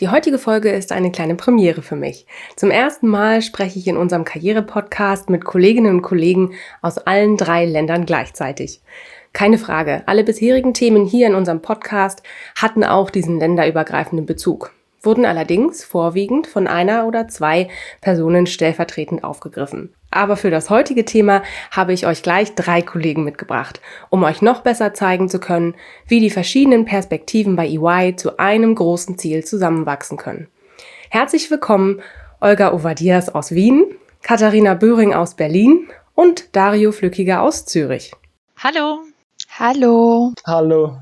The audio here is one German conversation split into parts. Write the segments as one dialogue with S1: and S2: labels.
S1: Die heutige Folge ist eine kleine Premiere für mich. Zum ersten Mal spreche ich in unserem Karriere-Podcast mit Kolleginnen und Kollegen aus allen drei Ländern gleichzeitig. Keine Frage, alle bisherigen Themen hier in unserem Podcast hatten auch diesen länderübergreifenden Bezug, wurden allerdings vorwiegend von einer oder zwei Personen stellvertretend aufgegriffen. Aber für das heutige Thema habe ich euch gleich drei Kollegen mitgebracht, um euch noch besser zeigen zu können, wie die verschiedenen Perspektiven bei EY zu einem großen Ziel zusammenwachsen können. Herzlich willkommen Olga Ovadias aus Wien, Katharina Böhring aus Berlin und Dario Flückiger aus Zürich.
S2: Hallo.
S3: Hallo.
S4: Hallo.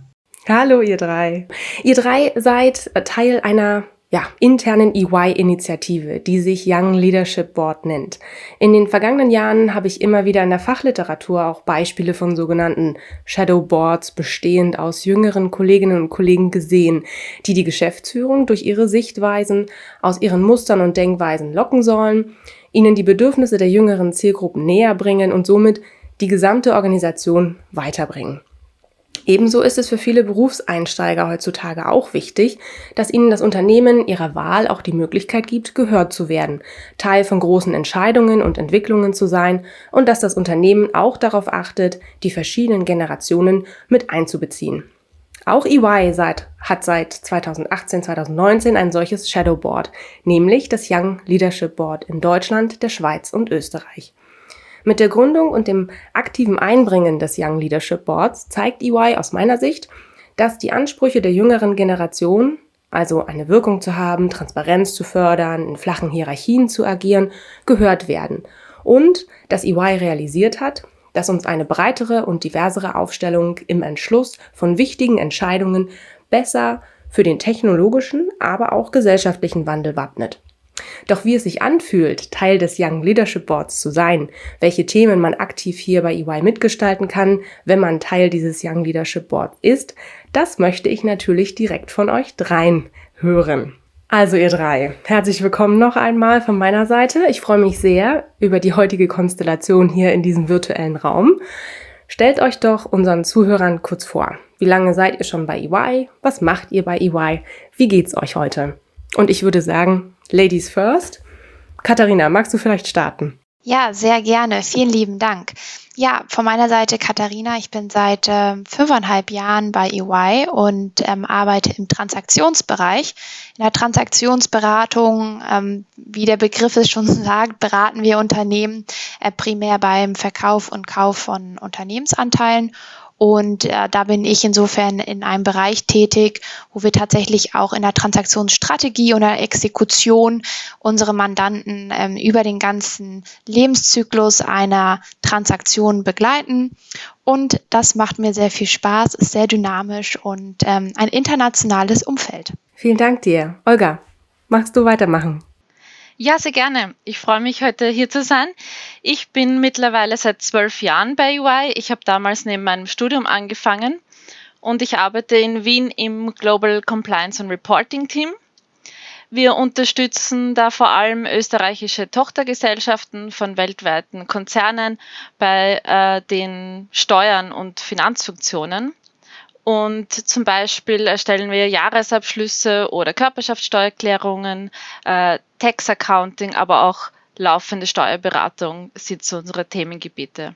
S1: Hallo, ihr drei. Ihr drei seid Teil einer ja, internen EY-Initiative, die sich Young Leadership Board nennt. In den vergangenen Jahren habe ich immer wieder in der Fachliteratur auch Beispiele von sogenannten Shadow Boards bestehend aus jüngeren Kolleginnen und Kollegen gesehen, die die Geschäftsführung durch ihre Sichtweisen aus ihren Mustern und Denkweisen locken sollen, ihnen die Bedürfnisse der jüngeren Zielgruppen näher bringen und somit die gesamte Organisation weiterbringen. Ebenso ist es für viele Berufseinsteiger heutzutage auch wichtig, dass ihnen das Unternehmen ihrer Wahl auch die Möglichkeit gibt, gehört zu werden, Teil von großen Entscheidungen und Entwicklungen zu sein und dass das Unternehmen auch darauf achtet, die verschiedenen Generationen mit einzubeziehen. Auch EY seit, hat seit 2018, 2019 ein solches Shadow Board, nämlich das Young Leadership Board in Deutschland, der Schweiz und Österreich. Mit der Gründung und dem aktiven Einbringen des Young Leadership Boards zeigt EY aus meiner Sicht, dass die Ansprüche der jüngeren Generation, also eine Wirkung zu haben, Transparenz zu fördern, in flachen Hierarchien zu agieren, gehört werden und dass EY realisiert hat, dass uns eine breitere und diversere Aufstellung im Entschluss von wichtigen Entscheidungen besser für den technologischen, aber auch gesellschaftlichen Wandel wappnet. Doch wie es sich anfühlt, Teil des Young Leadership Boards zu sein, welche Themen man aktiv hier bei EY mitgestalten kann, wenn man Teil dieses Young Leadership Board ist, das möchte ich natürlich direkt von euch dreien hören. Also ihr drei, herzlich willkommen noch einmal von meiner Seite. Ich freue mich sehr über die heutige Konstellation hier in diesem virtuellen Raum. Stellt euch doch unseren Zuhörern kurz vor. Wie lange seid ihr schon bei EY? Was macht ihr bei EY? Wie geht's euch heute? Und ich würde sagen, Ladies first. Katharina, magst du vielleicht starten?
S3: Ja, sehr gerne. Vielen lieben Dank. Ja, von meiner Seite Katharina. Ich bin seit äh, fünfeinhalb Jahren bei EY und ähm, arbeite im Transaktionsbereich. In der Transaktionsberatung, ähm, wie der Begriff es schon sagt, beraten wir Unternehmen äh, primär beim Verkauf und Kauf von Unternehmensanteilen und äh, da bin ich insofern in einem Bereich tätig, wo wir tatsächlich auch in der Transaktionsstrategie oder Exekution unsere Mandanten ähm, über den ganzen Lebenszyklus einer Transaktion begleiten. Und das macht mir sehr viel Spaß, ist sehr dynamisch und ähm, ein internationales Umfeld.
S1: Vielen Dank dir. Olga, magst du weitermachen?
S2: Ja, sehr gerne. Ich freue mich, heute hier zu sein. Ich bin mittlerweile seit zwölf Jahren bei UI. Ich habe damals neben meinem Studium angefangen und ich arbeite in Wien im Global Compliance and Reporting Team. Wir unterstützen da vor allem österreichische Tochtergesellschaften von weltweiten Konzernen bei äh, den Steuern und Finanzfunktionen. Und zum Beispiel erstellen wir Jahresabschlüsse oder Körperschaftssteuererklärungen, äh, Tax Accounting, aber auch laufende Steuerberatung sind so unsere Themengebiete.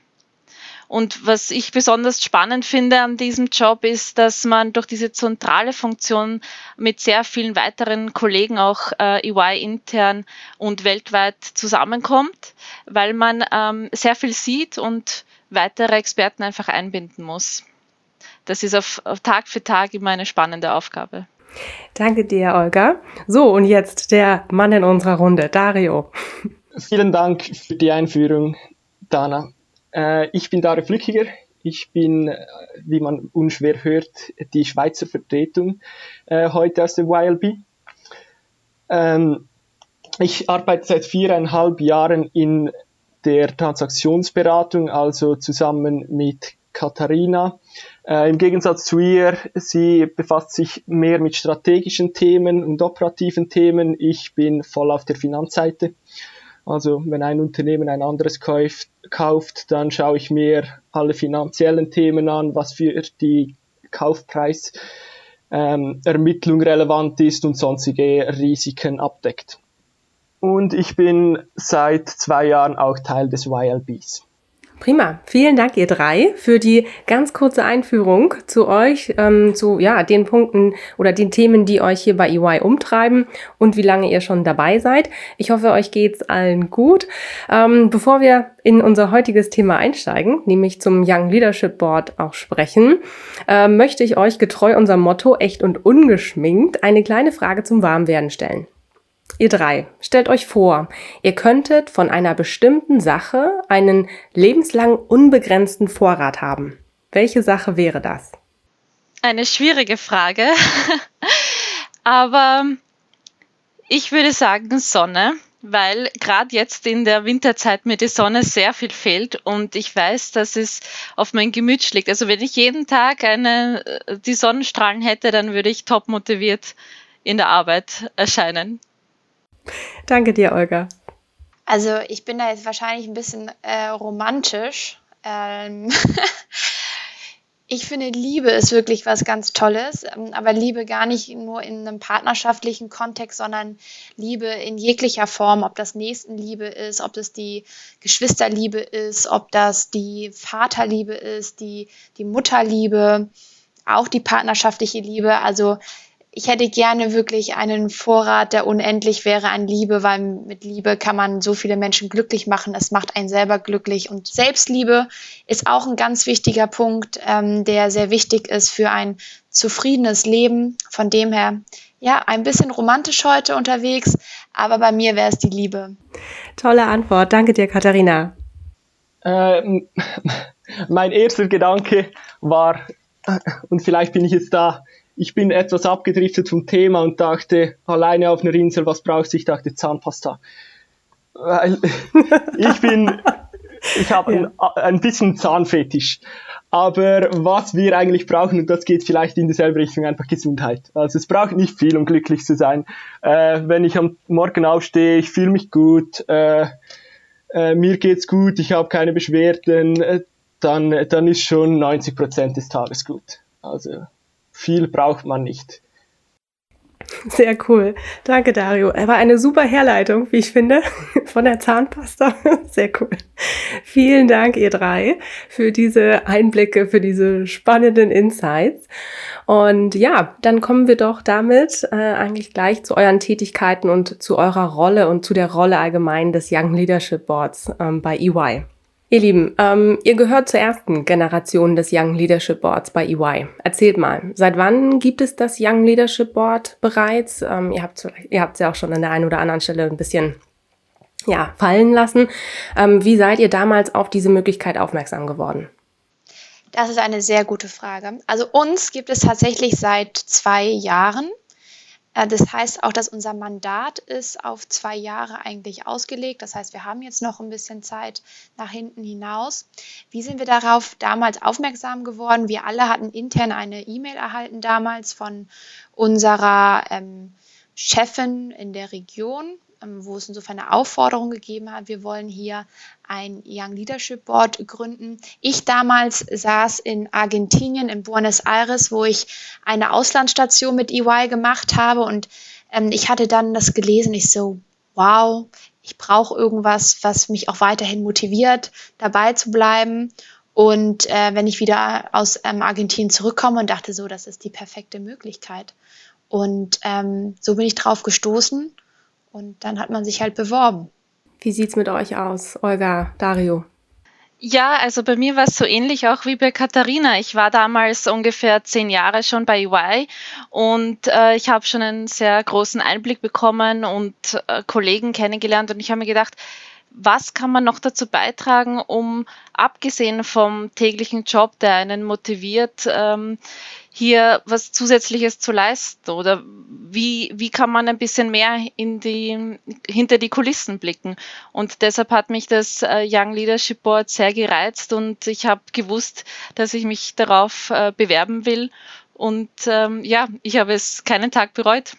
S2: Und was ich besonders spannend finde an diesem Job ist, dass man durch diese zentrale Funktion mit sehr vielen weiteren Kollegen auch äh, EY intern und weltweit zusammenkommt, weil man ähm, sehr viel sieht und weitere Experten einfach einbinden muss das ist auf, auf Tag für Tag immer eine spannende Aufgabe.
S1: Danke dir, Olga. So, und jetzt der Mann in unserer Runde, Dario.
S4: Vielen Dank für die Einführung, Dana. Äh, ich bin Dario Flückiger. Ich bin, äh, wie man unschwer hört, die Schweizer Vertretung äh, heute aus der YLB. Ähm, ich arbeite seit viereinhalb Jahren in der Transaktionsberatung, also zusammen mit Katharina. Äh, Im Gegensatz zu ihr, sie befasst sich mehr mit strategischen Themen und operativen Themen. Ich bin voll auf der Finanzseite. Also wenn ein Unternehmen ein anderes kauft, kauft, dann schaue ich mir alle finanziellen Themen an, was für die Kaufpreisermittlung ähm, relevant ist und sonstige Risiken abdeckt. Und ich bin seit zwei Jahren auch Teil des YLBs.
S1: Prima. Vielen Dank, ihr drei, für die ganz kurze Einführung zu euch, ähm, zu ja, den Punkten oder den Themen, die euch hier bei EY umtreiben und wie lange ihr schon dabei seid. Ich hoffe, euch geht's allen gut. Ähm, bevor wir in unser heutiges Thema einsteigen, nämlich zum Young Leadership Board auch sprechen, äh, möchte ich euch getreu unserem Motto echt und ungeschminkt eine kleine Frage zum Warmwerden stellen. Ihr drei, stellt euch vor, ihr könntet von einer bestimmten Sache einen lebenslang unbegrenzten Vorrat haben. Welche Sache wäre das?
S2: Eine schwierige Frage, aber ich würde sagen Sonne, weil gerade jetzt in der Winterzeit mir die Sonne sehr viel fehlt und ich weiß, dass es auf mein Gemüt schlägt. Also wenn ich jeden Tag eine, die Sonnenstrahlen hätte, dann würde ich top motiviert in der Arbeit erscheinen.
S1: Danke dir, Olga.
S3: Also ich bin da jetzt wahrscheinlich ein bisschen äh, romantisch. Ähm ich finde, Liebe ist wirklich was ganz Tolles, ähm, aber Liebe gar nicht nur in einem partnerschaftlichen Kontext, sondern Liebe in jeglicher Form, ob das Nächstenliebe ist, ob das die Geschwisterliebe ist, ob das die Vaterliebe ist, die, die Mutterliebe, auch die partnerschaftliche Liebe. Also ich hätte gerne wirklich einen Vorrat, der unendlich wäre an Liebe, weil mit Liebe kann man so viele Menschen glücklich machen. Es macht einen selber glücklich. Und Selbstliebe ist auch ein ganz wichtiger Punkt, ähm, der sehr wichtig ist für ein zufriedenes Leben. Von dem her, ja, ein bisschen romantisch heute unterwegs, aber bei mir wäre es die Liebe.
S1: Tolle Antwort. Danke dir, Katharina.
S4: Ähm, mein erster Gedanke war, und vielleicht bin ich jetzt da ich bin etwas abgedriftet vom Thema und dachte, alleine auf einer Insel, was brauchst du? Ich dachte, Zahnpasta. Weil ich bin, ich habe ja. ein, ein bisschen Zahnfetisch. Aber was wir eigentlich brauchen, und das geht vielleicht in dieselbe Richtung, einfach Gesundheit. Also es braucht nicht viel, um glücklich zu sein. Äh, wenn ich am Morgen aufstehe, ich fühle mich gut, äh, äh, mir geht's gut, ich habe keine Beschwerden, äh, dann, dann ist schon 90 Prozent des Tages gut. Also viel braucht man nicht.
S1: Sehr cool. Danke, Dario. Er war eine super Herleitung, wie ich finde, von der Zahnpasta. Sehr cool. Vielen Dank, ihr drei, für diese Einblicke, für diese spannenden Insights. Und ja, dann kommen wir doch damit äh, eigentlich gleich zu euren Tätigkeiten und zu eurer Rolle und zu der Rolle allgemein des Young Leadership Boards ähm, bei EY. Ihr Lieben, ähm, ihr gehört zur ersten Generation des Young Leadership Boards bei EY. Erzählt mal, seit wann gibt es das Young Leadership Board bereits? Ähm, ihr habt es ja auch schon an der einen oder anderen Stelle ein bisschen ja, fallen lassen. Ähm, wie seid ihr damals auf diese Möglichkeit aufmerksam geworden?
S3: Das ist eine sehr gute Frage. Also uns gibt es tatsächlich seit zwei Jahren. Äh, das heißt auch, dass unser Mandat ist auf zwei Jahre eigentlich ausgelegt. Das heißt, wir haben jetzt noch ein bisschen Zeit nach hinten hinaus. Wie sind wir darauf damals aufmerksam geworden? Wir alle hatten intern eine E-Mail erhalten damals von unserer ähm, Chefin in der Region, wo es insofern eine Aufforderung gegeben hat, wir wollen hier ein Young Leadership Board gründen. Ich damals saß in Argentinien, in Buenos Aires, wo ich eine Auslandsstation mit EY gemacht habe und ähm, ich hatte dann das gelesen, ich so, wow, ich brauche irgendwas, was mich auch weiterhin motiviert, dabei zu bleiben. Und äh, wenn ich wieder aus ähm, Argentinien zurückkomme und dachte so, das ist die perfekte Möglichkeit. Und ähm, so bin ich drauf gestoßen und dann hat man sich halt beworben.
S1: Wie sieht's mit euch aus, Olga, Dario?
S2: Ja, also bei mir war es so ähnlich auch wie bei Katharina. Ich war damals ungefähr zehn Jahre schon bei UI und äh, ich habe schon einen sehr großen Einblick bekommen und äh, Kollegen kennengelernt und ich habe mir gedacht, was kann man noch dazu beitragen, um abgesehen vom täglichen Job, der einen motiviert, ähm, hier was Zusätzliches zu leisten? Oder wie, wie kann man ein bisschen mehr in die, hinter die Kulissen blicken. Und deshalb hat mich das äh, Young Leadership Board sehr gereizt und ich habe gewusst, dass ich mich darauf äh, bewerben will. Und ähm, ja, ich habe es keinen Tag bereut.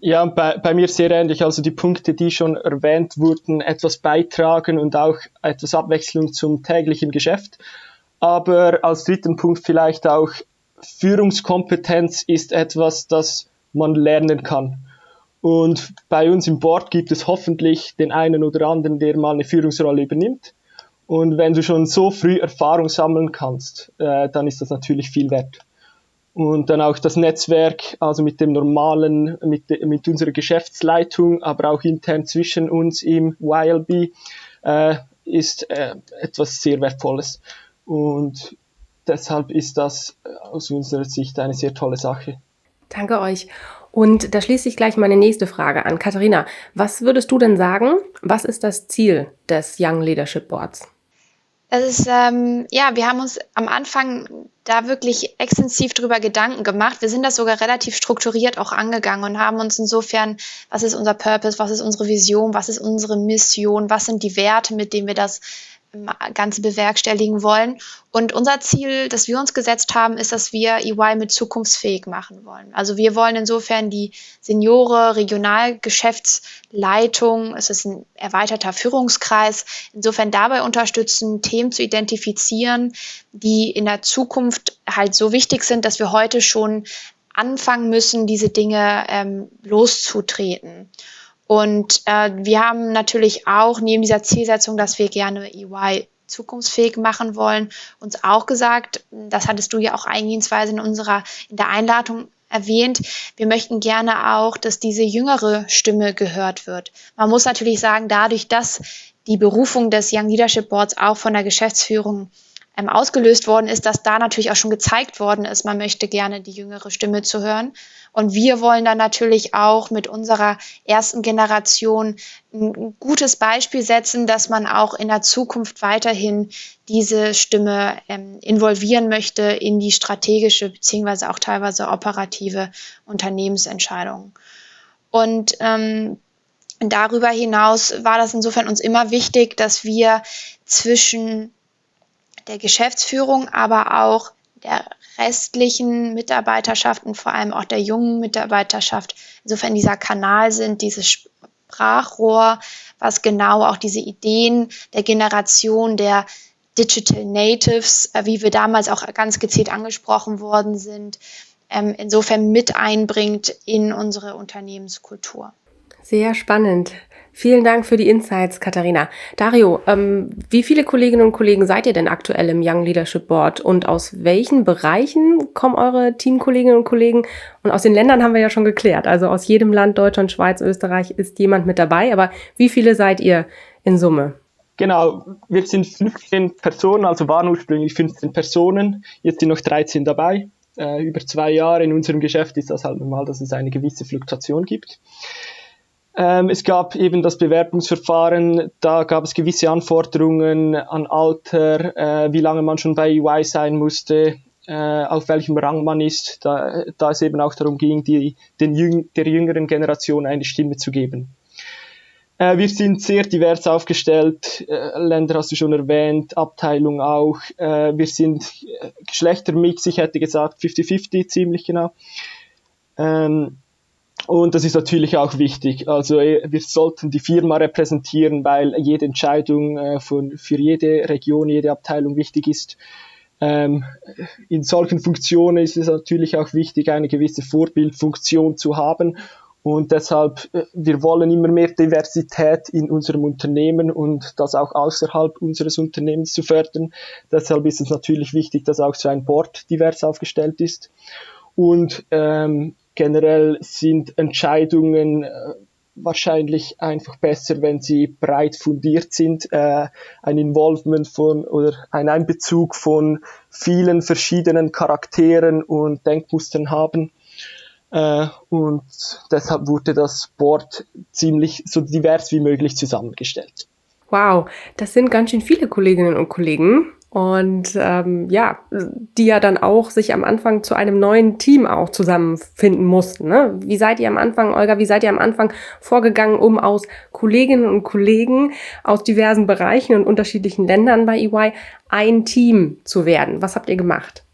S4: Ja, bei, bei mir sehr ähnlich. Also die Punkte, die schon erwähnt wurden, etwas beitragen und auch etwas Abwechslung zum täglichen Geschäft. Aber als dritten Punkt vielleicht auch Führungskompetenz ist etwas, das man lernen kann. Und bei uns im Board gibt es hoffentlich den einen oder anderen, der mal eine Führungsrolle übernimmt. Und wenn du schon so früh Erfahrung sammeln kannst, äh, dann ist das natürlich viel wert. Und dann auch das Netzwerk, also mit dem normalen, mit, mit unserer Geschäftsleitung, aber auch intern zwischen uns im YLB, äh, ist äh, etwas sehr Wertvolles. Und deshalb ist das äh, aus unserer Sicht eine sehr tolle Sache.
S1: Danke euch. Und da schließe ich gleich meine nächste Frage an. Katharina, was würdest du denn sagen? Was ist das Ziel des Young Leadership Boards?
S3: Das ist, ähm, ja, wir haben uns am Anfang da wirklich extensiv drüber Gedanken gemacht. Wir sind das sogar relativ strukturiert auch angegangen und haben uns insofern, was ist unser Purpose, was ist unsere Vision, was ist unsere Mission, was sind die Werte, mit denen wir das Ganze bewerkstelligen wollen. Und unser Ziel, das wir uns gesetzt haben, ist, dass wir EY mit zukunftsfähig machen wollen. Also wir wollen insofern die Seniore, Regionalgeschäftsleitung, es ist ein erweiterter Führungskreis, insofern dabei unterstützen, Themen zu identifizieren, die in der Zukunft halt so wichtig sind, dass wir heute schon anfangen müssen, diese Dinge ähm, loszutreten. Und äh, wir haben natürlich auch neben dieser Zielsetzung, dass wir gerne EY zukunftsfähig machen wollen, uns auch gesagt, das hattest du ja auch eingehensweise in unserer, in der Einladung erwähnt, wir möchten gerne auch, dass diese jüngere Stimme gehört wird. Man muss natürlich sagen, dadurch, dass die Berufung des Young Leadership Boards auch von der Geschäftsführung ähm, ausgelöst worden ist, dass da natürlich auch schon gezeigt worden ist, man möchte gerne die jüngere Stimme zu hören. Und wir wollen dann natürlich auch mit unserer ersten Generation ein gutes Beispiel setzen, dass man auch in der Zukunft weiterhin diese Stimme ähm, involvieren möchte in die strategische beziehungsweise auch teilweise operative Unternehmensentscheidung. Und ähm, darüber hinaus war das insofern uns immer wichtig, dass wir zwischen der Geschäftsführung, aber auch der restlichen Mitarbeiterschaften, vor allem auch der jungen Mitarbeiterschaft, insofern dieser Kanal sind, dieses Sprachrohr, was genau auch diese Ideen der Generation der Digital Natives, äh, wie wir damals auch ganz gezielt angesprochen worden sind, ähm, insofern mit einbringt in unsere Unternehmenskultur.
S1: Sehr spannend. Vielen Dank für die Insights, Katharina. Dario, ähm, wie viele Kolleginnen und Kollegen seid ihr denn aktuell im Young Leadership Board und aus welchen Bereichen kommen eure Teamkolleginnen und Kollegen? Und aus den Ländern haben wir ja schon geklärt. Also aus jedem Land, Deutschland, Schweiz, Österreich ist jemand mit dabei. Aber wie viele seid ihr in Summe?
S4: Genau, wir sind 15 Personen, also waren ursprünglich 15 Personen. Jetzt sind noch 13 dabei. Äh, über zwei Jahre in unserem Geschäft ist das halt normal, dass es eine gewisse Fluktuation gibt. Ähm, es gab eben das Bewerbungsverfahren, da gab es gewisse Anforderungen an Alter, äh, wie lange man schon bei EY sein musste, äh, auf welchem Rang man ist, da, da es eben auch darum ging, die, den Jüng der jüngeren Generation eine Stimme zu geben. Äh, wir sind sehr divers aufgestellt, Länder hast du schon erwähnt, Abteilung auch. Wir sind Geschlechtermix, ich hätte gesagt 50-50 ziemlich genau. Und das ist natürlich auch wichtig. Also äh, wir sollten die Firma repräsentieren, weil jede Entscheidung äh, von, für jede Region, jede Abteilung wichtig ist. Ähm, in solchen Funktionen ist es natürlich auch wichtig, eine gewisse Vorbildfunktion zu haben. Und deshalb, äh, wir wollen immer mehr Diversität in unserem Unternehmen und das auch außerhalb unseres Unternehmens zu fördern. Deshalb ist es natürlich wichtig, dass auch so ein Board divers aufgestellt ist. Und ähm, generell sind Entscheidungen äh, wahrscheinlich einfach besser, wenn sie breit fundiert sind, äh, ein Involvement von oder ein Einbezug von vielen verschiedenen Charakteren und Denkmustern haben. Äh, und deshalb wurde das Board ziemlich so divers wie möglich zusammengestellt.
S1: Wow, das sind ganz schön viele Kolleginnen und Kollegen. Und ähm, ja, die ja dann auch sich am Anfang zu einem neuen Team auch zusammenfinden mussten. Ne? Wie seid ihr am Anfang, Olga, wie seid ihr am Anfang vorgegangen, um aus Kolleginnen und Kollegen aus diversen Bereichen und unterschiedlichen Ländern bei EY ein Team zu werden? Was habt ihr gemacht?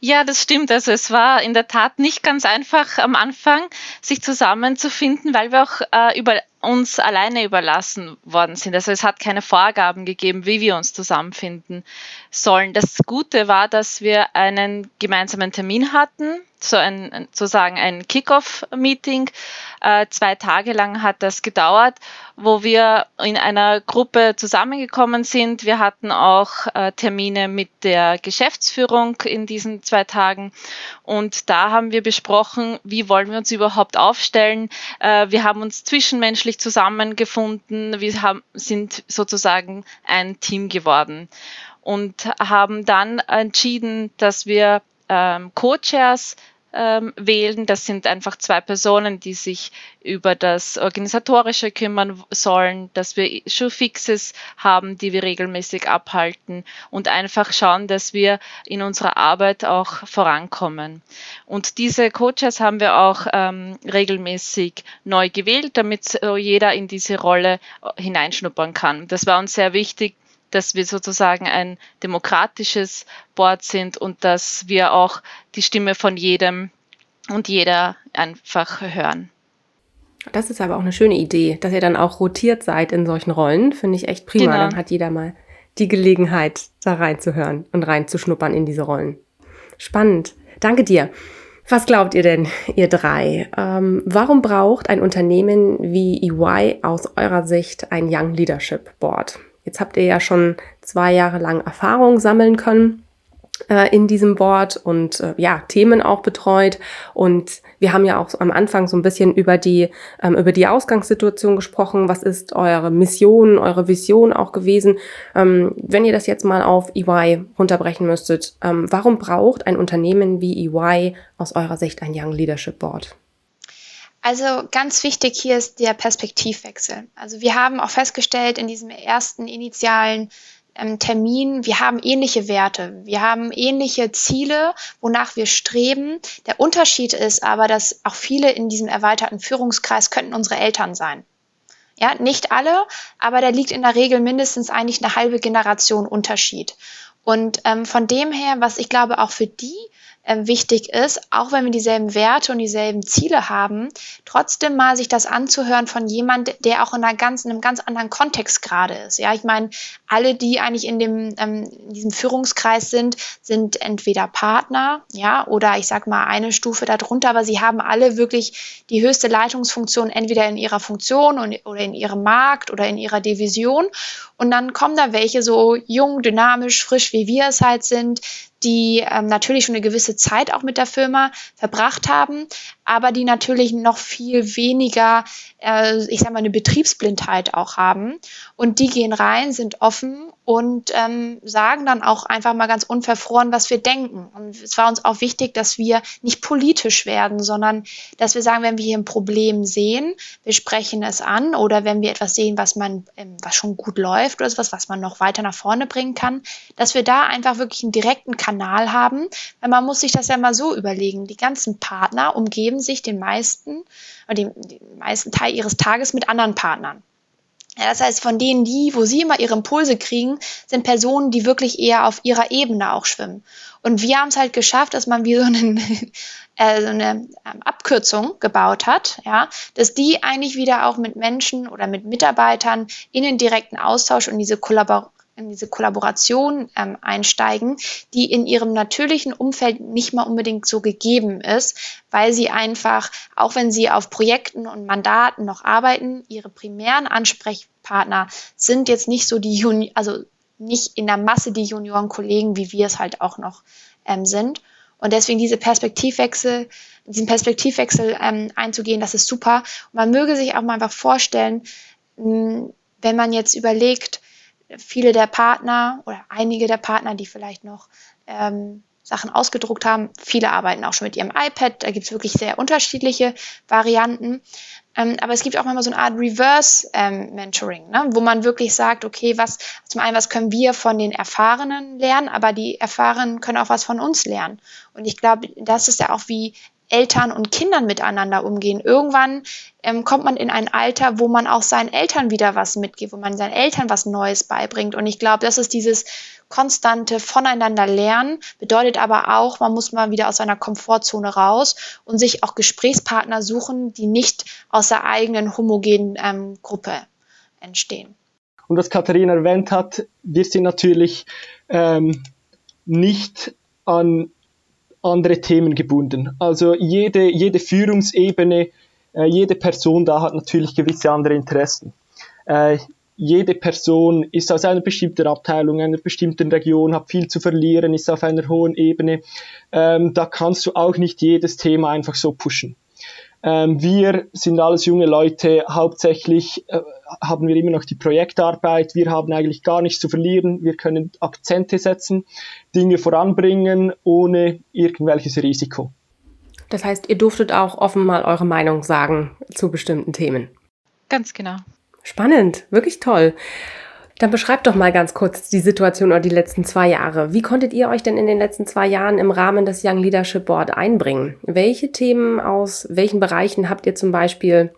S2: Ja, das stimmt. Also es war in der Tat nicht ganz einfach am Anfang, sich zusammenzufinden, weil wir auch äh, über uns alleine überlassen worden sind. Also es hat keine Vorgaben gegeben, wie wir uns zusammenfinden sollen. Das Gute war, dass wir einen gemeinsamen Termin hatten, so ein sozusagen ein Kickoff-Meeting. Äh, zwei Tage lang hat das gedauert, wo wir in einer Gruppe zusammengekommen sind. Wir hatten auch äh, Termine mit der Geschäftsführung in diesen zwei Tagen und da haben wir besprochen, wie wollen wir uns überhaupt aufstellen. Äh, wir haben uns zwischenmenschlich zusammengefunden. Wir haben, sind sozusagen ein Team geworden und haben dann entschieden, dass wir ähm, Co-Chairs ähm, wählen. Das sind einfach zwei Personen, die sich über das Organisatorische kümmern sollen, dass wir Schuhfixes haben, die wir regelmäßig abhalten und einfach schauen, dass wir in unserer Arbeit auch vorankommen. Und diese Coaches haben wir auch ähm, regelmäßig neu gewählt, damit jeder in diese Rolle hineinschnuppern kann. Das war uns sehr wichtig, dass wir sozusagen ein demokratisches Board sind und dass wir auch die Stimme von jedem und jeder einfach hören.
S1: Das ist aber auch eine schöne Idee, dass ihr dann auch rotiert seid in solchen Rollen. Finde ich echt prima. Genau. Dann hat jeder mal die Gelegenheit, da reinzuhören und reinzuschnuppern in diese Rollen. Spannend. Danke dir. Was glaubt ihr denn, ihr drei? Ähm, warum braucht ein Unternehmen wie EY aus eurer Sicht ein Young Leadership Board? Jetzt habt ihr ja schon zwei Jahre lang Erfahrung sammeln können äh, in diesem Board und äh, ja, Themen auch betreut. Und wir haben ja auch am Anfang so ein bisschen über die, ähm, über die Ausgangssituation gesprochen. Was ist eure Mission, eure Vision auch gewesen? Ähm, wenn ihr das jetzt mal auf EY runterbrechen müsstet, ähm, warum braucht ein Unternehmen wie EY aus eurer Sicht ein Young Leadership Board?
S3: Also ganz wichtig hier ist der Perspektivwechsel. Also wir haben auch festgestellt in diesem ersten initialen ähm, Termin, wir haben ähnliche Werte, wir haben ähnliche Ziele, wonach wir streben. Der Unterschied ist aber, dass auch viele in diesem erweiterten Führungskreis könnten unsere Eltern sein. Ja, nicht alle, aber da liegt in der Regel mindestens eigentlich eine halbe Generation Unterschied. Und ähm, von dem her, was ich glaube auch für die ähm, wichtig ist, auch wenn wir dieselben Werte und dieselben Ziele haben, trotzdem mal sich das anzuhören von jemand, der auch in, einer ganz, in einem ganz anderen Kontext gerade ist. Ja, ich meine, alle, die eigentlich in, dem, ähm, in diesem Führungskreis sind, sind entweder Partner, ja, oder ich sag mal eine Stufe darunter, aber sie haben alle wirklich die höchste Leitungsfunktion entweder in ihrer Funktion und, oder in ihrem Markt oder in ihrer Division. Und dann kommen da welche so jung, dynamisch, frisch, wie wir es halt sind, die ähm, natürlich schon eine gewisse Zeit auch mit der Firma verbracht haben, aber die natürlich noch viel weniger, äh, ich sag mal, eine Betriebsblindheit auch haben. Und die gehen rein, sind offen und ähm, sagen dann auch einfach mal ganz unverfroren, was wir denken. Und es war uns auch wichtig, dass wir nicht politisch werden, sondern dass wir sagen, wenn wir hier ein Problem sehen, wir sprechen es an oder wenn wir etwas sehen, was man, ähm, was schon gut läuft oder etwas, was man noch weiter nach vorne bringen kann, dass wir da einfach wirklich einen direkten Kanal haben. Weil man muss sich das ja mal so überlegen. Die ganzen Partner umgeben sich den meisten, den, den meisten Teil ihres Tages mit anderen Partnern. Ja, das heißt, von denen, die, wo sie immer ihre Impulse kriegen, sind Personen, die wirklich eher auf ihrer Ebene auch schwimmen. Und wir haben es halt geschafft, dass man wie so, einen, äh, so eine ähm, Abkürzung gebaut hat, ja, dass die eigentlich wieder auch mit Menschen oder mit Mitarbeitern in den direkten Austausch und diese Kollabor in diese Kollaboration ähm, einsteigen, die in ihrem natürlichen Umfeld nicht mal unbedingt so gegeben ist, weil sie einfach, auch wenn sie auf Projekten und Mandaten noch arbeiten, ihre primären Ansprechpartner sind jetzt nicht so die Juni also nicht in der Masse die Junioren-Kollegen, wie wir es halt auch noch ähm, sind. Und deswegen diese Perspektivwechsel, diesen Perspektivwechsel ähm, einzugehen, das ist super. Und man möge sich auch mal einfach vorstellen, mh, wenn man jetzt überlegt, viele der Partner oder einige der Partner, die vielleicht noch ähm, Sachen ausgedruckt haben, viele arbeiten auch schon mit ihrem iPad. Da gibt es wirklich sehr unterschiedliche Varianten. Ähm, aber es gibt auch manchmal so eine Art Reverse-Mentoring, ähm, ne? wo man wirklich sagt, okay, was zum einen, was können wir von den Erfahrenen lernen, aber die Erfahrenen können auch was von uns lernen. Und ich glaube, das ist ja auch wie Eltern und Kindern miteinander umgehen. Irgendwann ähm, kommt man in ein Alter, wo man auch seinen Eltern wieder was mitgibt, wo man seinen Eltern was Neues beibringt. Und ich glaube, das ist dieses konstante Voneinander lernen, bedeutet aber auch, man muss mal wieder aus seiner Komfortzone raus und sich auch Gesprächspartner suchen, die nicht aus der eigenen homogenen ähm, Gruppe entstehen.
S4: Und was Katharina erwähnt hat, wir sind natürlich ähm, nicht an andere Themen gebunden. Also jede, jede Führungsebene, äh, jede Person da hat natürlich gewisse andere Interessen. Äh, jede Person ist aus einer bestimmten Abteilung, einer bestimmten Region, hat viel zu verlieren, ist auf einer hohen Ebene. Ähm, da kannst du auch nicht jedes Thema einfach so pushen. Ähm, wir sind alles junge Leute, hauptsächlich äh, haben wir immer noch die Projektarbeit, wir haben eigentlich gar nichts zu verlieren, wir können Akzente setzen, Dinge voranbringen, ohne irgendwelches Risiko.
S1: Das heißt, ihr durftet auch offen mal eure Meinung sagen zu bestimmten Themen.
S2: Ganz genau.
S1: Spannend, wirklich toll. Dann beschreibt doch mal ganz kurz die Situation oder die letzten zwei Jahre. Wie konntet ihr euch denn in den letzten zwei Jahren im Rahmen des Young Leadership Board einbringen? Welche Themen aus welchen Bereichen habt ihr zum Beispiel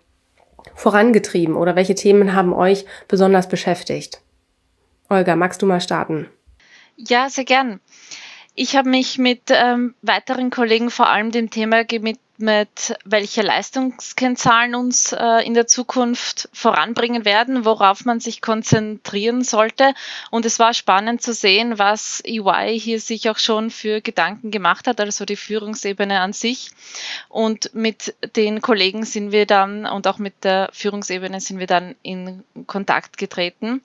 S1: vorangetrieben oder welche Themen haben euch besonders beschäftigt? Olga, magst du mal starten?
S2: Ja, sehr gern. Ich habe mich mit ähm, weiteren Kollegen vor allem dem Thema gewidmet, welche Leistungskennzahlen uns äh, in der Zukunft voranbringen werden, worauf man sich konzentrieren sollte. Und es war spannend zu sehen, was EY hier sich auch schon für Gedanken gemacht hat, also die Führungsebene an sich. Und mit den Kollegen sind wir dann und auch mit der Führungsebene sind wir dann in Kontakt getreten.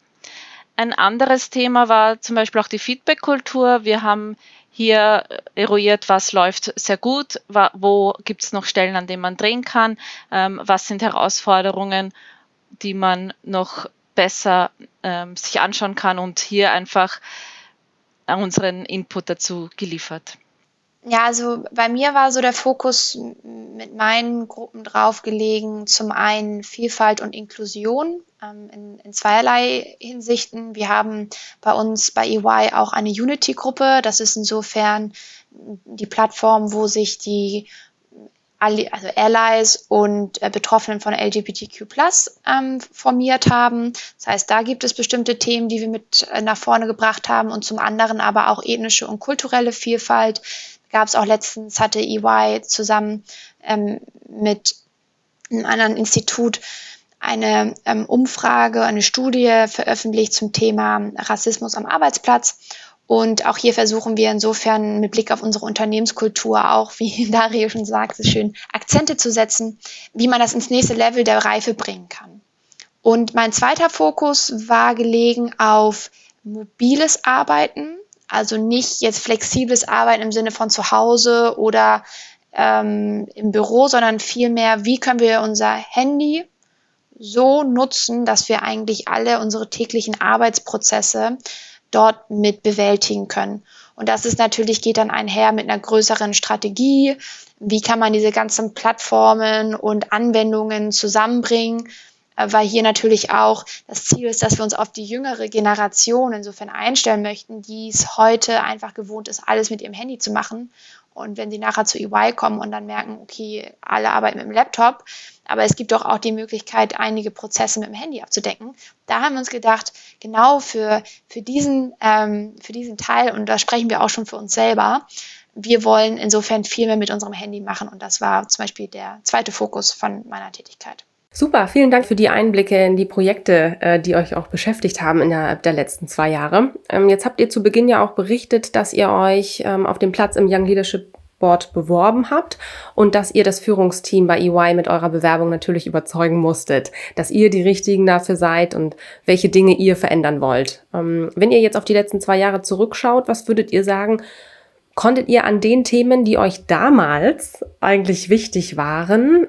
S2: Ein anderes Thema war zum Beispiel auch die Feedback-Kultur. Wir haben hier eruiert, was läuft sehr gut, wo gibt es noch Stellen, an denen man drehen kann, ähm, was sind Herausforderungen, die man noch besser ähm, sich anschauen kann und hier einfach unseren Input dazu geliefert.
S3: Ja, also bei mir war so der Fokus mit meinen Gruppen drauf gelegen, zum einen Vielfalt und Inklusion ähm, in, in zweierlei Hinsichten. Wir haben bei uns bei EY auch eine Unity-Gruppe. Das ist insofern die Plattform, wo sich die also Allies und äh, Betroffenen von LGBTQ ähm, formiert haben. Das heißt, da gibt es bestimmte Themen, die wir mit äh, nach vorne gebracht haben und zum anderen aber auch ethnische und kulturelle Vielfalt, gab es auch letztens, hatte EY zusammen ähm, mit einem anderen Institut eine ähm, Umfrage, eine Studie veröffentlicht zum Thema Rassismus am Arbeitsplatz. Und auch hier versuchen wir insofern mit Blick auf unsere Unternehmenskultur auch, wie Dario schon sagte, schön Akzente zu setzen, wie man das ins nächste Level der Reife bringen kann. Und mein zweiter Fokus war gelegen auf mobiles Arbeiten also nicht jetzt flexibles Arbeiten im Sinne von zu Hause oder ähm, im Büro, sondern vielmehr, wie können wir unser Handy so nutzen, dass wir eigentlich alle unsere täglichen Arbeitsprozesse dort mit bewältigen können. Und das ist natürlich, geht dann einher mit einer größeren Strategie. Wie kann man diese ganzen Plattformen und Anwendungen zusammenbringen? Äh, weil hier natürlich auch das Ziel ist, dass wir uns auf die jüngere Generation insofern einstellen möchten, die es heute einfach gewohnt ist, alles mit ihrem Handy zu machen. Und wenn sie nachher zu EY kommen und dann merken, okay, alle arbeiten mit dem Laptop, aber es gibt doch auch die Möglichkeit, einige Prozesse mit dem Handy abzudecken. Da haben wir uns gedacht, genau für, für, diesen, ähm, für diesen Teil, und da sprechen wir auch schon für uns selber, wir wollen insofern viel mehr mit unserem Handy machen. Und das war zum Beispiel der zweite Fokus von meiner Tätigkeit.
S1: Super, vielen Dank für die Einblicke in die Projekte, äh, die euch auch beschäftigt haben innerhalb der letzten zwei Jahre. Ähm, jetzt habt ihr zu Beginn ja auch berichtet, dass ihr euch ähm, auf dem Platz im Young Leadership Board beworben habt und dass ihr das Führungsteam bei EY mit eurer Bewerbung natürlich überzeugen musstet, dass ihr die Richtigen dafür seid und welche Dinge ihr verändern wollt. Ähm, wenn ihr jetzt auf die letzten zwei Jahre zurückschaut, was würdet ihr sagen, konntet ihr an den Themen, die euch damals eigentlich wichtig waren,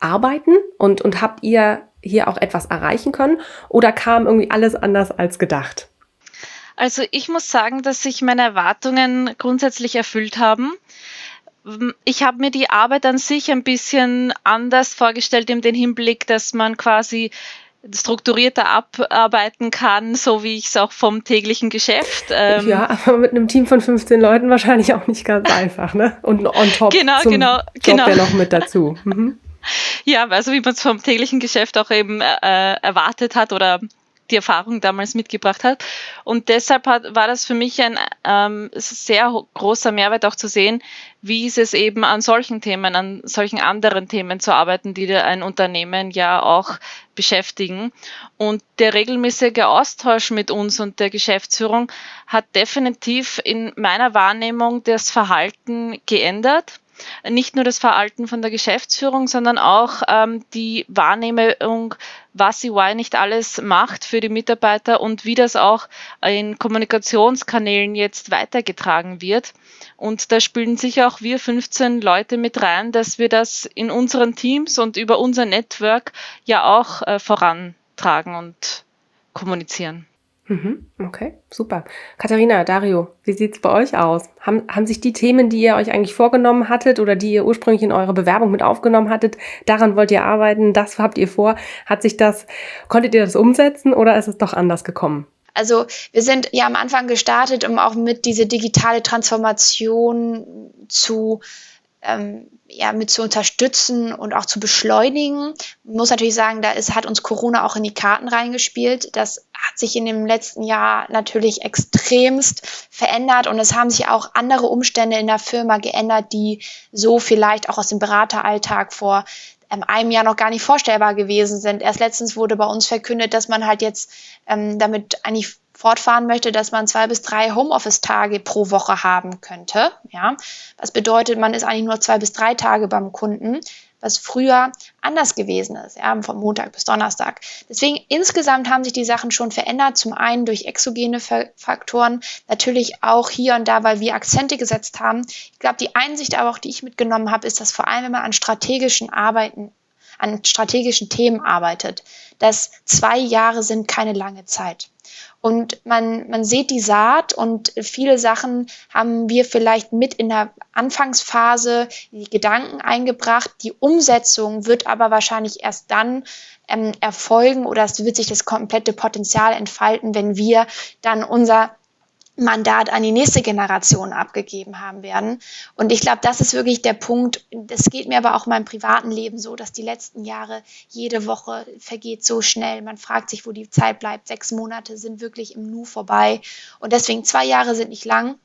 S1: arbeiten und, und habt ihr hier auch etwas erreichen können oder kam irgendwie alles anders als gedacht?
S2: Also ich muss sagen, dass sich meine Erwartungen grundsätzlich erfüllt haben. ich habe mir die Arbeit an sich ein bisschen anders vorgestellt, dem Hinblick, dass man quasi strukturierter abarbeiten kann, so wie ich es auch vom täglichen Geschäft.
S1: Ähm ja, aber mit einem Team von 15 Leuten wahrscheinlich auch nicht ganz einfach, ne? Und on top
S2: genau, zum genau,
S1: Job
S2: genau.
S1: ja noch mit dazu. Mhm.
S2: Ja, also wie man es vom täglichen Geschäft auch eben äh, erwartet hat oder die Erfahrung damals mitgebracht hat. Und deshalb hat, war das für mich ein ähm, sehr großer Mehrwert auch zu sehen, wie ist es eben an solchen Themen, an solchen anderen Themen zu arbeiten, die ein Unternehmen ja auch beschäftigen. Und der regelmäßige Austausch mit uns und der Geschäftsführung hat definitiv in meiner Wahrnehmung das Verhalten geändert nicht nur das Verhalten von der Geschäftsführung, sondern auch ähm, die Wahrnehmung, was EY nicht alles macht für die Mitarbeiter und wie das auch in Kommunikationskanälen jetzt weitergetragen wird. Und da spielen sicher auch wir 15 Leute mit rein, dass wir das in unseren Teams und über unser Network ja auch äh, vorantragen und kommunizieren.
S1: Mhm, okay, super. Katharina, Dario, wie sieht es bei euch aus? Haben, haben sich die Themen, die ihr euch eigentlich vorgenommen hattet oder die ihr ursprünglich in eure Bewerbung mit aufgenommen hattet, daran wollt ihr arbeiten, das habt ihr vor? Hat sich das, konntet ihr das umsetzen oder ist es doch anders gekommen?
S3: Also wir sind ja am Anfang gestartet, um auch mit diese digitale Transformation zu ähm, ja, mit zu unterstützen und auch zu beschleunigen. Ich muss natürlich sagen, da ist, hat uns Corona auch in die Karten reingespielt. Das hat sich in dem letzten Jahr natürlich extremst verändert und es haben sich auch andere Umstände in der Firma geändert, die so vielleicht auch aus dem Berateralltag vor ähm, einem Jahr noch gar nicht vorstellbar gewesen sind. Erst letztens wurde bei uns verkündet, dass man halt jetzt ähm, damit eigentlich fortfahren möchte, dass man zwei bis drei Homeoffice-Tage pro Woche haben könnte. Ja, was bedeutet, man ist eigentlich nur zwei bis drei Tage beim Kunden, was früher anders gewesen ist, ja, vom Montag bis Donnerstag. Deswegen insgesamt haben sich die Sachen schon verändert. Zum einen durch exogene Faktoren, natürlich auch hier und da, weil wir Akzente gesetzt haben. Ich glaube, die Einsicht aber auch, die ich mitgenommen habe, ist, dass vor allem, wenn man an strategischen Arbeiten an strategischen Themen arbeitet, dass zwei Jahre sind keine lange Zeit. Und man, man sieht die Saat und viele Sachen haben wir vielleicht mit in der Anfangsphase die Gedanken eingebracht. Die Umsetzung wird aber wahrscheinlich erst dann ähm, erfolgen oder es wird sich das komplette Potenzial entfalten, wenn wir dann unser Mandat an die nächste Generation abgegeben haben werden. Und ich glaube, das ist wirklich der Punkt. Das geht mir aber auch in meinem privaten Leben so, dass die letzten Jahre, jede Woche vergeht so schnell. Man fragt sich, wo die Zeit bleibt. Sechs Monate sind wirklich im Nu vorbei. Und deswegen zwei Jahre sind nicht lang.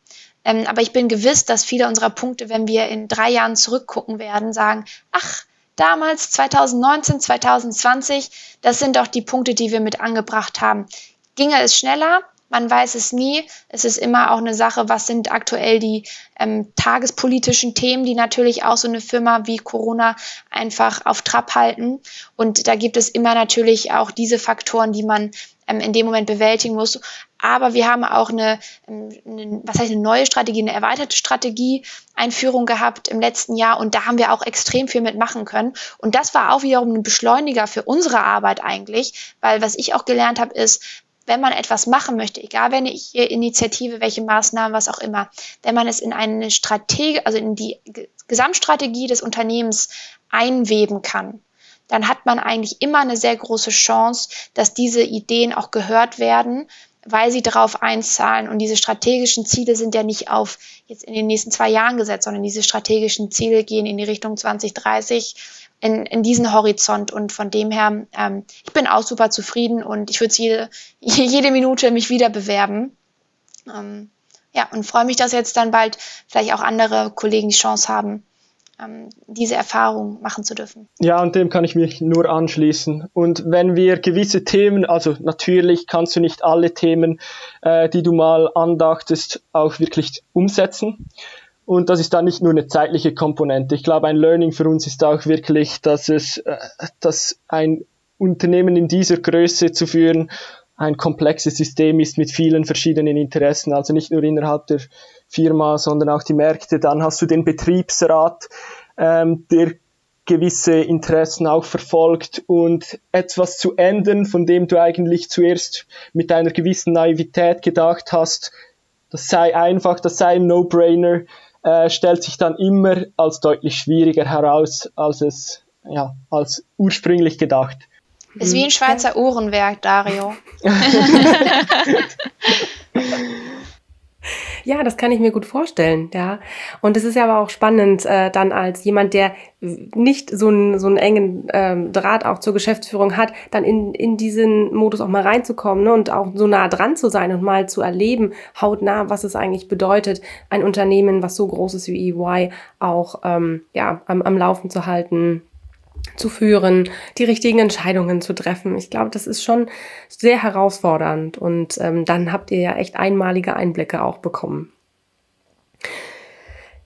S3: Ähm, aber ich bin gewiss, dass viele unserer Punkte, wenn wir in drei Jahren zurückgucken werden, sagen, ach, damals 2019, 2020, das sind doch die Punkte, die wir mit angebracht haben. Ginge es schneller? Man weiß es nie. Es ist immer auch eine Sache, was sind aktuell die ähm, tagespolitischen Themen, die natürlich auch so eine Firma wie Corona einfach auf Trab halten. Und da gibt es immer natürlich auch diese Faktoren, die man ähm, in dem Moment bewältigen muss. Aber wir haben auch eine, ähm, eine, was heißt eine neue Strategie, eine erweiterte Strategie-Einführung gehabt im letzten Jahr und da haben wir auch extrem viel mitmachen können. Und das war auch wiederum ein Beschleuniger für unsere Arbeit eigentlich, weil was ich auch gelernt habe, ist, wenn man etwas machen möchte, egal welche Initiative, welche Maßnahmen, was auch immer, wenn man es in eine Strategie, also in die Gesamtstrategie des Unternehmens einweben kann, dann hat man eigentlich immer eine sehr große Chance, dass diese Ideen auch gehört werden, weil sie darauf einzahlen. Und diese strategischen Ziele sind ja nicht auf jetzt in den nächsten zwei Jahren gesetzt, sondern diese strategischen Ziele gehen in die Richtung 2030 in, in diesen Horizont. Und von dem her, ähm, ich bin auch super zufrieden und ich würde jede, jede Minute mich wieder bewerben. Ähm, ja, und freue mich, dass jetzt dann bald vielleicht auch andere Kollegen die Chance haben, ähm, diese Erfahrung machen zu dürfen.
S4: Ja, und dem kann ich mich nur anschließen. Und wenn wir gewisse Themen, also natürlich kannst du nicht alle Themen, äh, die du mal andachtest, auch wirklich umsetzen. Und das ist dann nicht nur eine zeitliche Komponente. Ich glaube, ein Learning für uns ist auch wirklich, dass es, äh, dass ein Unternehmen in dieser Größe zu führen ein komplexes System ist mit vielen verschiedenen Interessen, also nicht nur innerhalb der Firma, sondern auch die Märkte. Dann hast du den Betriebsrat, ähm, der gewisse Interessen auch verfolgt und etwas zu ändern, von dem du eigentlich zuerst mit einer gewissen Naivität gedacht hast, das sei einfach, das sei ein No-Brainer, äh, stellt sich dann immer als deutlich schwieriger heraus, als es ja, als ursprünglich gedacht.
S3: Ist wie ein Schweizer Uhrenwerk, Dario.
S1: Ja, das kann ich mir gut vorstellen, ja. Und es ist ja aber auch spannend, äh, dann als jemand, der nicht so einen, so einen engen ähm, Draht auch zur Geschäftsführung hat, dann in, in diesen Modus auch mal reinzukommen ne, und auch so nah dran zu sein und mal zu erleben, hautnah, was es eigentlich bedeutet, ein Unternehmen, was so groß ist wie EY, auch ähm, ja, am, am Laufen zu halten, zu führen, die richtigen Entscheidungen zu treffen. Ich glaube, das ist schon sehr herausfordernd und ähm, dann habt ihr ja echt einmalige Einblicke auch bekommen.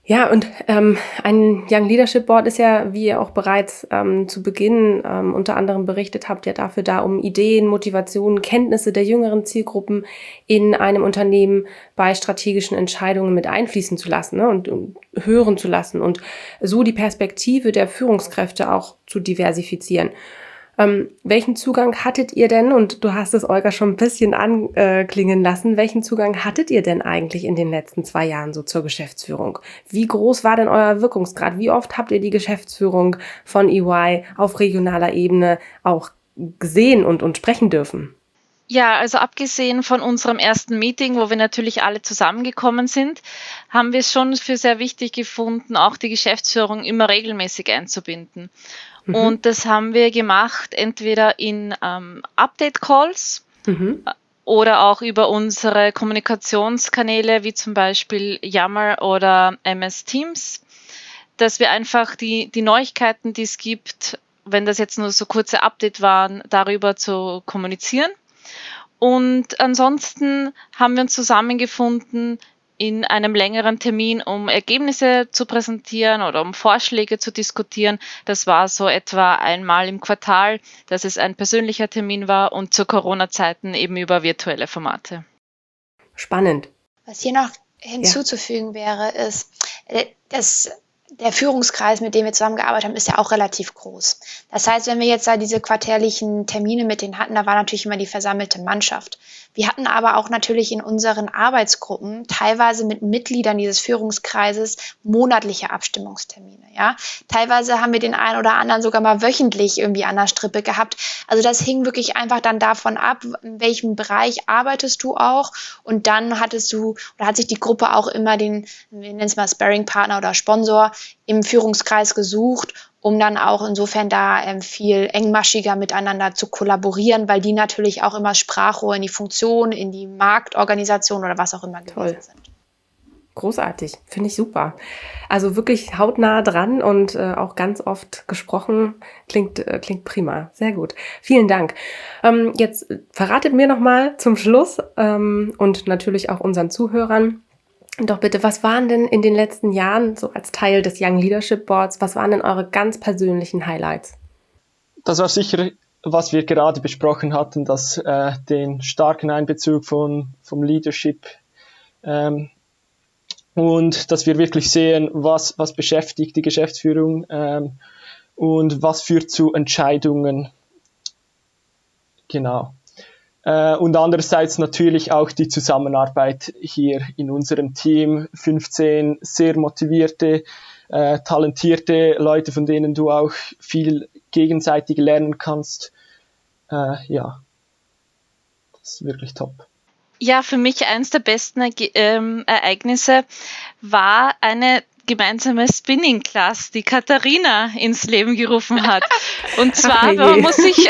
S1: Ja, und ähm, ein Young Leadership Board ist ja, wie ihr auch bereits ähm, zu Beginn ähm, unter anderem berichtet habt, ja dafür da, um Ideen, Motivationen, Kenntnisse der jüngeren Zielgruppen in einem Unternehmen bei strategischen Entscheidungen mit einfließen zu lassen ne, und, und hören zu lassen und so die Perspektive der Führungskräfte auch zu diversifizieren. Ähm, welchen Zugang hattet ihr denn, und du hast es Olga schon ein bisschen anklingen lassen, welchen Zugang hattet ihr denn eigentlich in den letzten zwei Jahren so zur Geschäftsführung? Wie groß war denn euer Wirkungsgrad? Wie oft habt ihr die Geschäftsführung von EY auf regionaler Ebene auch gesehen und, und sprechen dürfen?
S2: Ja, also abgesehen von unserem ersten Meeting, wo wir natürlich alle zusammengekommen sind, haben wir es schon für sehr wichtig gefunden, auch die Geschäftsführung immer regelmäßig einzubinden. Mhm. Und das haben wir gemacht, entweder in ähm, Update-Calls mhm. oder auch über unsere Kommunikationskanäle, wie zum Beispiel Yammer oder MS Teams, dass wir einfach die, die Neuigkeiten, die es gibt, wenn das jetzt nur so kurze Update waren, darüber zu kommunizieren. Und ansonsten haben wir uns zusammengefunden in einem längeren Termin, um Ergebnisse zu präsentieren oder um Vorschläge zu diskutieren. Das war so etwa einmal im Quartal, dass es ein persönlicher Termin war und zu Corona-Zeiten eben über virtuelle Formate.
S1: Spannend.
S3: Was hier noch hinzuzufügen ja. wäre, ist, äh, dass der Führungskreis, mit dem wir zusammengearbeitet haben, ist ja auch relativ groß. Das heißt, wenn wir jetzt da diese quartärlichen Termine mit denen hatten, da war natürlich immer die versammelte Mannschaft. Wir hatten aber auch natürlich in unseren Arbeitsgruppen teilweise mit Mitgliedern dieses Führungskreises monatliche Abstimmungstermine. Ja, teilweise haben wir den einen oder anderen sogar mal wöchentlich irgendwie an der Strippe gehabt. Also das hing wirklich einfach dann davon ab, in welchem Bereich arbeitest du auch. Und dann hattest du oder hat sich die Gruppe auch immer den, wir nennen es mal Sparring-Partner oder Sponsor im Führungskreis gesucht um dann auch insofern da ähm, viel engmaschiger miteinander zu kollaborieren, weil die natürlich auch immer Sprachrohr in die Funktion, in die Marktorganisation oder was auch immer Toll. sind.
S1: Großartig, finde ich super. Also wirklich hautnah dran und äh, auch ganz oft gesprochen. Klingt, äh, klingt prima. Sehr gut. Vielen Dank. Ähm, jetzt verratet mir nochmal zum Schluss ähm, und natürlich auch unseren Zuhörern, doch bitte, was waren denn in den letzten Jahren, so als Teil des Young Leadership Boards, was waren denn eure ganz persönlichen Highlights?
S4: Das war sicher, was wir gerade besprochen hatten, dass äh, den starken Einbezug von, vom Leadership ähm, und dass wir wirklich sehen, was, was beschäftigt die Geschäftsführung ähm, und was führt zu Entscheidungen. Genau. Äh, und andererseits natürlich auch die Zusammenarbeit hier in unserem Team. 15 sehr motivierte, äh, talentierte Leute, von denen du auch viel gegenseitig lernen kannst. Äh, ja, das ist wirklich top.
S2: Ja, für mich eines der besten ähm, Ereignisse war eine gemeinsame Spinning Class, die Katharina ins Leben gerufen hat. Und zwar, man muss, sich,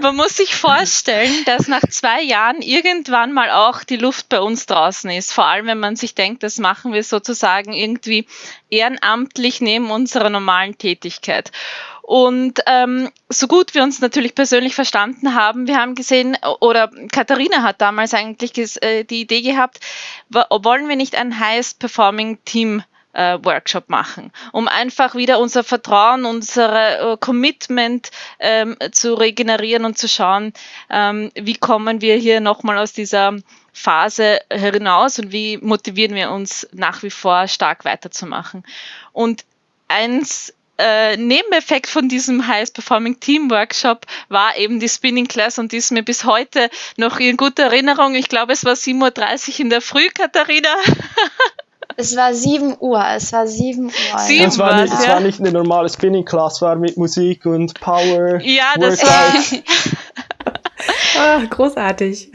S2: man muss sich vorstellen, dass nach zwei Jahren irgendwann mal auch die Luft bei uns draußen ist. Vor allem, wenn man sich denkt, das machen wir sozusagen irgendwie ehrenamtlich neben unserer normalen Tätigkeit. Und ähm, so gut wir uns natürlich persönlich verstanden haben, wir haben gesehen, oder Katharina hat damals eigentlich äh, die Idee gehabt, wollen wir nicht ein Highest Performing Team äh, Workshop machen, um einfach wieder unser Vertrauen, unser äh, Commitment ähm, zu regenerieren und zu schauen, ähm, wie kommen wir hier nochmal aus dieser Phase hinaus und wie motivieren wir uns nach wie vor stark weiterzumachen. Und eins äh, Nebeneffekt von diesem Highest Performing Team Workshop war eben die Spinning Class und die ist mir bis heute noch in guter Erinnerung. Ich glaube, es war 7.30 Uhr in der Früh, Katharina.
S3: Es war 7 Uhr, es war 7 Uhr.
S2: 7
S4: es, war nicht,
S2: ja.
S4: es war nicht eine normale Spinning-Class, war mit Musik und Power.
S2: Ja, das
S4: Workout.
S1: Ah, großartig.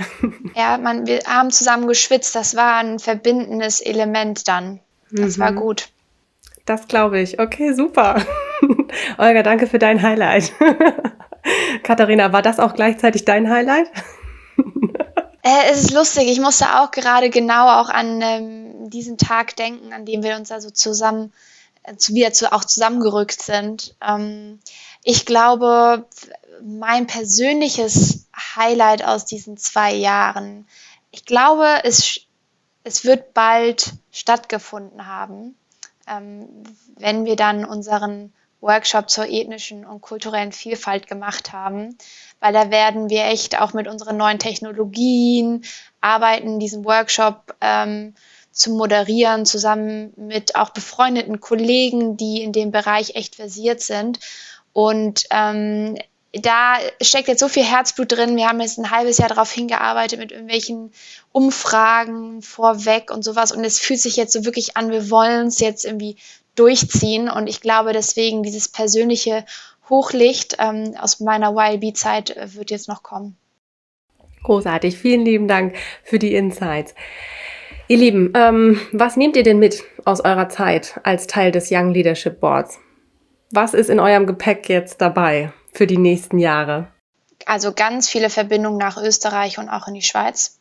S3: Ja, man, wir haben zusammen geschwitzt, das war ein verbindendes Element dann. Das war gut.
S1: Das glaube ich. Okay, super. Olga, danke für dein Highlight. Katharina, war das auch gleichzeitig dein Highlight?
S3: Äh, es ist lustig, ich musste auch gerade genau auch an ähm, diesen Tag denken, an dem wir uns also zusammen, äh, wieder zu, auch zusammengerückt sind. Ähm, ich glaube, mein persönliches Highlight aus diesen zwei Jahren, ich glaube, es, es wird bald stattgefunden haben, ähm, wenn wir dann unseren Workshop zur ethnischen und kulturellen Vielfalt gemacht haben, weil da werden wir echt auch mit unseren neuen Technologien arbeiten, diesen Workshop ähm, zu moderieren, zusammen mit auch befreundeten Kollegen, die in dem Bereich echt versiert sind. Und ähm, da steckt jetzt so viel Herzblut drin. Wir haben jetzt ein halbes Jahr darauf hingearbeitet mit irgendwelchen Umfragen vorweg und sowas. Und es fühlt sich jetzt so wirklich an, wir wollen es jetzt irgendwie durchziehen. Und ich glaube deswegen, dieses persönliche Hochlicht ähm, aus meiner YLB-Zeit äh, wird jetzt noch kommen.
S1: Großartig. Vielen lieben Dank für die Insights. Ihr Lieben, ähm, was nehmt ihr denn mit aus eurer Zeit als Teil des Young Leadership Boards? Was ist in eurem Gepäck jetzt dabei für die nächsten Jahre?
S3: Also ganz viele Verbindungen nach Österreich und auch in die Schweiz.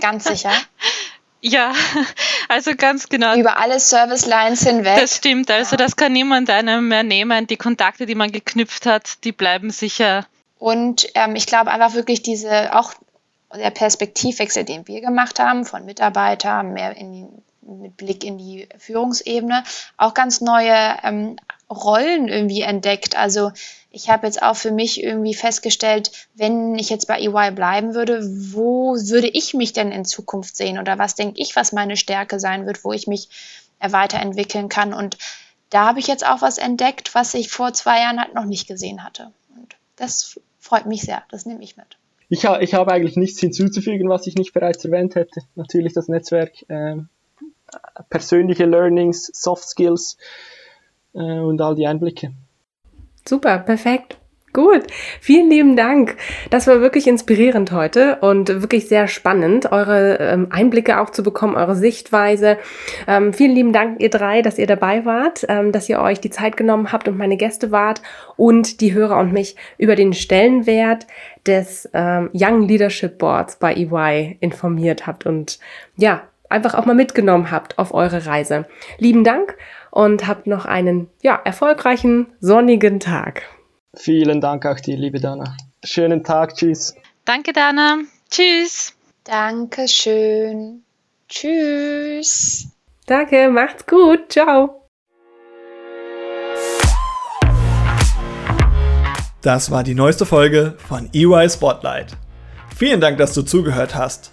S3: Ganz sicher.
S2: Ja, also ganz genau.
S3: Über alle Service Lines hinweg.
S2: Das stimmt, also das kann niemand einem mehr nehmen. Die Kontakte, die man geknüpft hat, die bleiben sicher.
S3: Und ähm, ich glaube einfach wirklich diese, auch der Perspektivwechsel, den wir gemacht haben, von Mitarbeiter mehr in mit Blick in die Führungsebene, auch ganz neue ähm, Rollen irgendwie entdeckt. Also ich habe jetzt auch für mich irgendwie festgestellt, wenn ich jetzt bei EY bleiben würde, wo würde ich mich denn in Zukunft sehen oder was denke ich, was meine Stärke sein wird, wo ich mich äh, weiterentwickeln kann. Und da habe ich jetzt auch was entdeckt, was ich vor zwei Jahren halt noch nicht gesehen hatte. Und das freut mich sehr, das nehme ich mit.
S4: Ich, ha ich habe eigentlich nichts hinzuzufügen, was ich nicht bereits erwähnt hätte. Natürlich das Netzwerk, ähm, persönliche Learnings, Soft Skills äh, und all die Einblicke.
S1: Super, perfekt. Gut, vielen lieben Dank. Das war wirklich inspirierend heute und wirklich sehr spannend, eure ähm, Einblicke auch zu bekommen, eure Sichtweise. Ähm, vielen lieben Dank, ihr drei, dass ihr dabei wart, ähm, dass ihr euch die Zeit genommen habt und meine Gäste wart und die Hörer und mich über den Stellenwert des ähm, Young Leadership Boards bei EY informiert habt und ja, einfach auch mal mitgenommen habt auf eure Reise. Lieben Dank und habt noch einen ja, erfolgreichen, sonnigen Tag.
S4: Vielen Dank auch dir, liebe Dana. Schönen Tag, tschüss.
S2: Danke, Dana. Tschüss.
S3: Dankeschön. Tschüss.
S1: Danke, macht's gut. Ciao.
S5: Das war die neueste Folge von EY Spotlight. Vielen Dank, dass du zugehört hast.